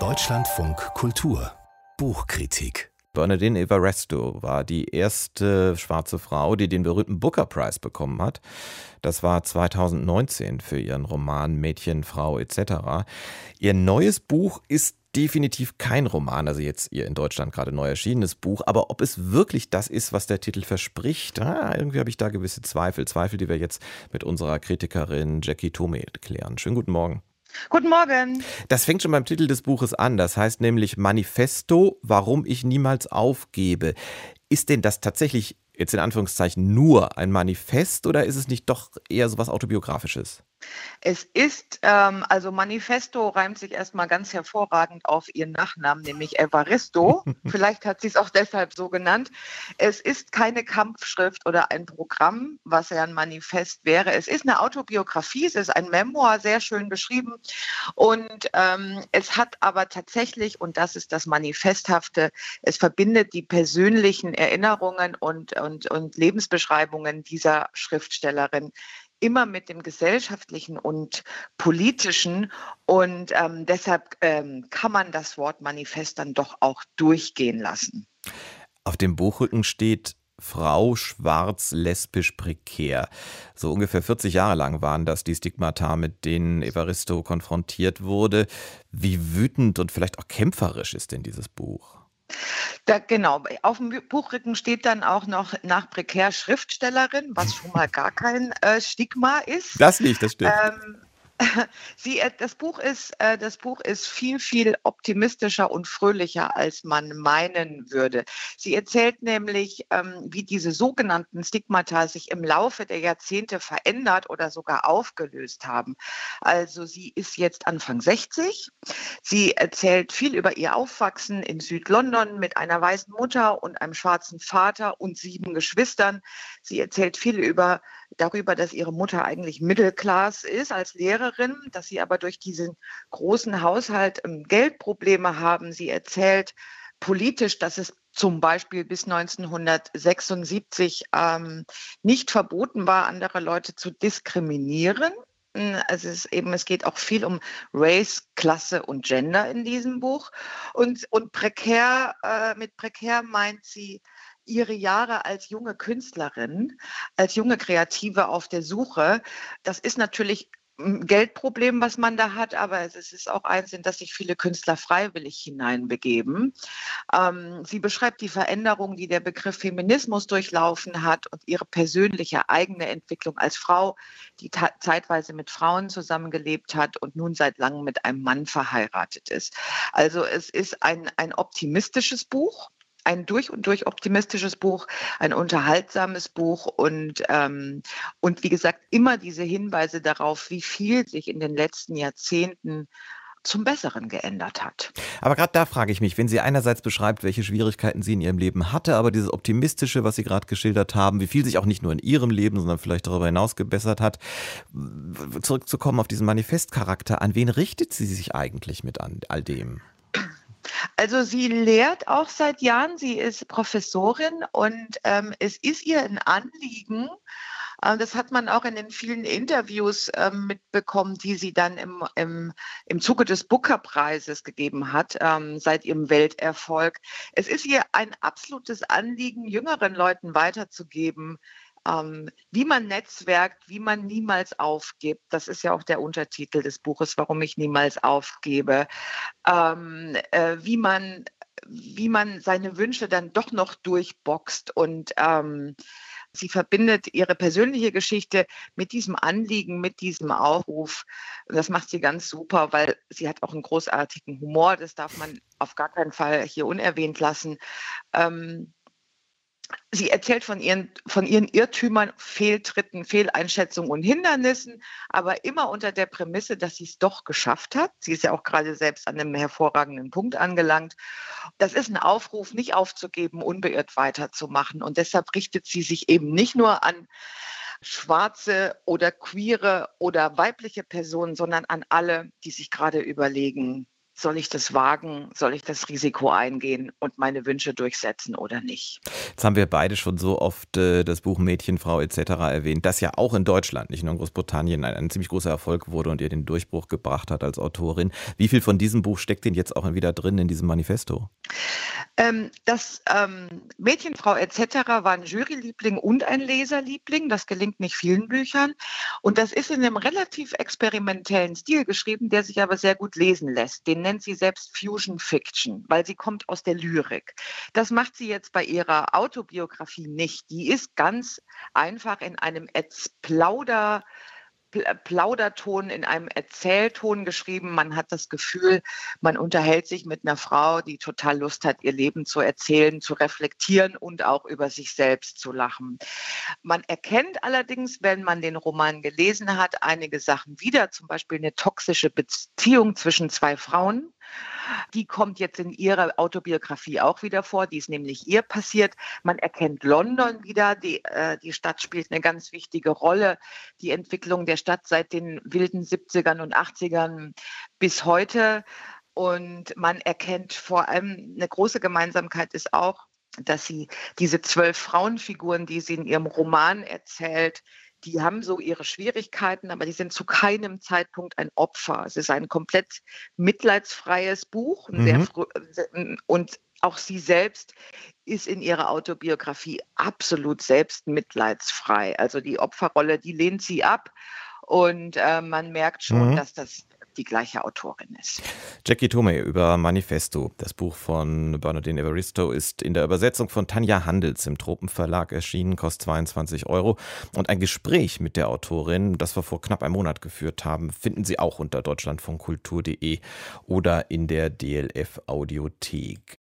Deutschlandfunk Kultur Buchkritik Bernadine Evaristo war die erste schwarze Frau, die den berühmten Booker Prize bekommen hat. Das war 2019 für ihren Roman Mädchen, Frau etc. Ihr neues Buch ist definitiv kein Roman, also jetzt ihr in Deutschland gerade neu erschienenes Buch, aber ob es wirklich das ist, was der Titel verspricht, ah, irgendwie habe ich da gewisse Zweifel, Zweifel, die wir jetzt mit unserer Kritikerin Jackie Tome klären. Schönen guten Morgen. Guten Morgen. Das fängt schon beim Titel des Buches an. Das heißt nämlich Manifesto, warum ich niemals aufgebe. Ist denn das tatsächlich jetzt in Anführungszeichen nur ein Manifest oder ist es nicht doch eher so was Autobiografisches? Es ist, ähm, also Manifesto reimt sich erstmal ganz hervorragend auf ihren Nachnamen, nämlich Evaristo. Vielleicht hat sie es auch deshalb so genannt. Es ist keine Kampfschrift oder ein Programm, was ja ein Manifest wäre. Es ist eine Autobiografie, es ist ein Memoir, sehr schön beschrieben. Und ähm, es hat aber tatsächlich, und das ist das Manifesthafte, es verbindet die persönlichen Erinnerungen und, und, und Lebensbeschreibungen dieser Schriftstellerin immer mit dem gesellschaftlichen und politischen. Und ähm, deshalb ähm, kann man das Wort Manifest dann doch auch durchgehen lassen. Auf dem Buchrücken steht Frau schwarz lesbisch prekär. So ungefähr 40 Jahre lang waren das die Stigmata, mit denen Evaristo konfrontiert wurde. Wie wütend und vielleicht auch kämpferisch ist denn dieses Buch? Da, genau, auf dem Buchrücken steht dann auch noch nach prekär Schriftstellerin, was schon mal gar kein äh, Stigma ist. Das nicht, das stimmt. Ähm, Sie, äh, das, Buch ist, äh, das Buch ist viel, viel optimistischer und fröhlicher, als man meinen würde. Sie erzählt nämlich, ähm, wie diese sogenannten Stigmata sich im Laufe der Jahrzehnte verändert oder sogar aufgelöst haben. Also sie ist jetzt Anfang 60. Sie erzählt viel über ihr Aufwachsen in Südlondon mit einer weißen Mutter und einem schwarzen Vater und sieben Geschwistern. Sie erzählt viel über darüber, dass ihre Mutter eigentlich Mittelklass ist als Lehrerin, dass sie aber durch diesen großen Haushalt ähm, Geldprobleme haben. Sie erzählt politisch, dass es zum Beispiel bis 1976 ähm, nicht verboten war, andere Leute zu diskriminieren. Also es, eben, es geht auch viel um Race, Klasse und Gender in diesem Buch. Und, und prekär, äh, mit prekär meint sie ihre Jahre als junge Künstlerin, als junge Kreative auf der Suche. Das ist natürlich Geldproblem, was man da hat, aber es ist auch eins, in das sich viele Künstler freiwillig hineinbegeben. Ähm, sie beschreibt die Veränderung, die der Begriff Feminismus durchlaufen hat und ihre persönliche eigene Entwicklung als Frau, die zeitweise mit Frauen zusammengelebt hat und nun seit langem mit einem Mann verheiratet ist. Also es ist ein, ein optimistisches Buch ein durch und durch optimistisches Buch, ein unterhaltsames Buch und, ähm, und wie gesagt, immer diese Hinweise darauf, wie viel sich in den letzten Jahrzehnten zum Besseren geändert hat. Aber gerade da frage ich mich, wenn sie einerseits beschreibt, welche Schwierigkeiten sie in ihrem Leben hatte, aber dieses Optimistische, was Sie gerade geschildert haben, wie viel sich auch nicht nur in ihrem Leben, sondern vielleicht darüber hinaus gebessert hat, zurückzukommen auf diesen Manifestcharakter, an wen richtet sie sich eigentlich mit all dem? Also sie lehrt auch seit Jahren, sie ist Professorin und ähm, es ist ihr ein Anliegen, äh, das hat man auch in den vielen Interviews äh, mitbekommen, die sie dann im, im, im Zuge des Booker-Preises gegeben hat, ähm, seit ihrem Welterfolg. Es ist ihr ein absolutes Anliegen, jüngeren Leuten weiterzugeben, ähm, wie man netzwerkt, wie man niemals aufgibt. Das ist ja auch der Untertitel des Buches, warum ich niemals aufgebe. Ähm, äh, wie man wie man seine Wünsche dann doch noch durchboxt und ähm, Sie verbindet ihre persönliche Geschichte mit diesem Anliegen, mit diesem Aufruf. Und das macht sie ganz super, weil sie hat auch einen großartigen Humor. Das darf man auf gar keinen Fall hier unerwähnt lassen. Ähm, Sie erzählt von ihren, von ihren Irrtümern, Fehltritten, Fehleinschätzungen und Hindernissen, aber immer unter der Prämisse, dass sie es doch geschafft hat. Sie ist ja auch gerade selbst an einem hervorragenden Punkt angelangt. Das ist ein Aufruf, nicht aufzugeben, unbeirrt weiterzumachen. Und deshalb richtet sie sich eben nicht nur an schwarze oder queere oder weibliche Personen, sondern an alle, die sich gerade überlegen, soll ich das wagen, soll ich das Risiko eingehen und meine Wünsche durchsetzen oder nicht. Jetzt haben wir beide schon so oft äh, das Buch Mädchen, Frau etc. erwähnt, das ja auch in Deutschland, nicht nur in Großbritannien, ein, ein, ziemlich großer Erfolg wurde und ihr den Durchbruch gebracht hat als Autorin. Wie viel von diesem Buch steckt denn jetzt auch wieder drin in diesem Manifesto? Ähm, das ähm, Mädchen, Frau etc. war ein Juryliebling und ein Leserliebling. Das gelingt nicht vielen Büchern. Und das ist in einem relativ experimentellen Stil geschrieben, der sich aber sehr gut lesen lässt. Den nennt sie selbst Fusion Fiction, weil sie kommt aus der Lyrik. Das macht sie jetzt bei ihrer Autobiografie nicht. Die ist ganz einfach in einem Plauder Plauderton, in einem Erzählton geschrieben. Man hat das Gefühl, man unterhält sich mit einer Frau, die total Lust hat, ihr Leben zu erzählen, zu reflektieren und auch über sich selbst zu lachen. Man erkennt allerdings, wenn man den Roman gelesen hat, einige Sachen wieder, zum Beispiel eine toxische Beziehung zwischen zwei Frauen die kommt jetzt in ihrer Autobiografie auch wieder vor. Die ist nämlich ihr passiert. Man erkennt London wieder. Die, äh, die Stadt spielt eine ganz wichtige Rolle. Die Entwicklung der Stadt seit den wilden 70ern und 80ern bis heute. Und man erkennt vor allem eine große Gemeinsamkeit ist auch, dass sie diese zwölf Frauenfiguren, die sie in ihrem Roman erzählt, die haben so ihre Schwierigkeiten, aber die sind zu keinem Zeitpunkt ein Opfer. Es ist ein komplett mitleidsfreies Buch mhm. und auch sie selbst ist in ihrer Autobiografie absolut selbst mitleidsfrei. Also die Opferrolle, die lehnt sie ab. Und äh, man merkt schon, mhm. dass das die gleiche Autorin ist. Jackie Tomei über Manifesto. Das Buch von Bernardine Evaristo ist in der Übersetzung von Tanja Handels im Tropenverlag erschienen, kostet 22 Euro. Und ein Gespräch mit der Autorin, das wir vor knapp einem Monat geführt haben, finden Sie auch unter deutschlandvonkultur.de oder in der DLF Audiothek.